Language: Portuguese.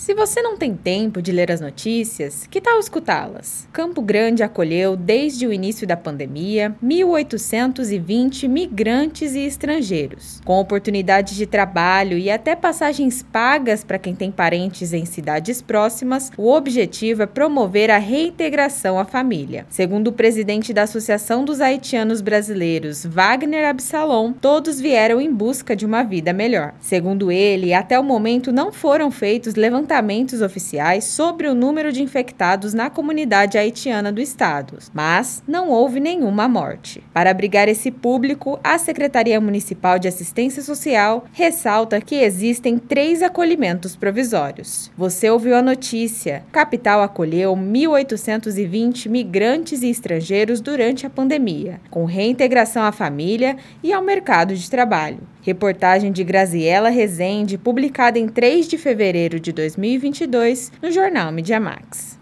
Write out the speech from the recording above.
Se você não tem tempo de ler as notícias, que tal escutá-las? Campo Grande acolheu, desde o início da pandemia, 1.820 migrantes e estrangeiros, com oportunidades de trabalho e até passagens pagas para quem tem parentes em cidades próximas. O objetivo é promover a reintegração à família. Segundo o presidente da Associação dos Haitianos Brasileiros, Wagner Absalom, todos vieram em busca de uma vida melhor. Segundo ele, até o momento não foram feitos levantamentos levantamentos oficiais sobre o número de infectados na comunidade haitiana do estado, mas não houve nenhuma morte. Para abrigar esse público, a Secretaria Municipal de Assistência Social ressalta que existem três acolhimentos provisórios. Você ouviu a notícia: capital acolheu 1.820 migrantes e estrangeiros durante a pandemia, com reintegração à família e ao mercado de trabalho. Reportagem de Graziela Rezende, publicada em 3 de fevereiro de 2022 no jornal Media Max.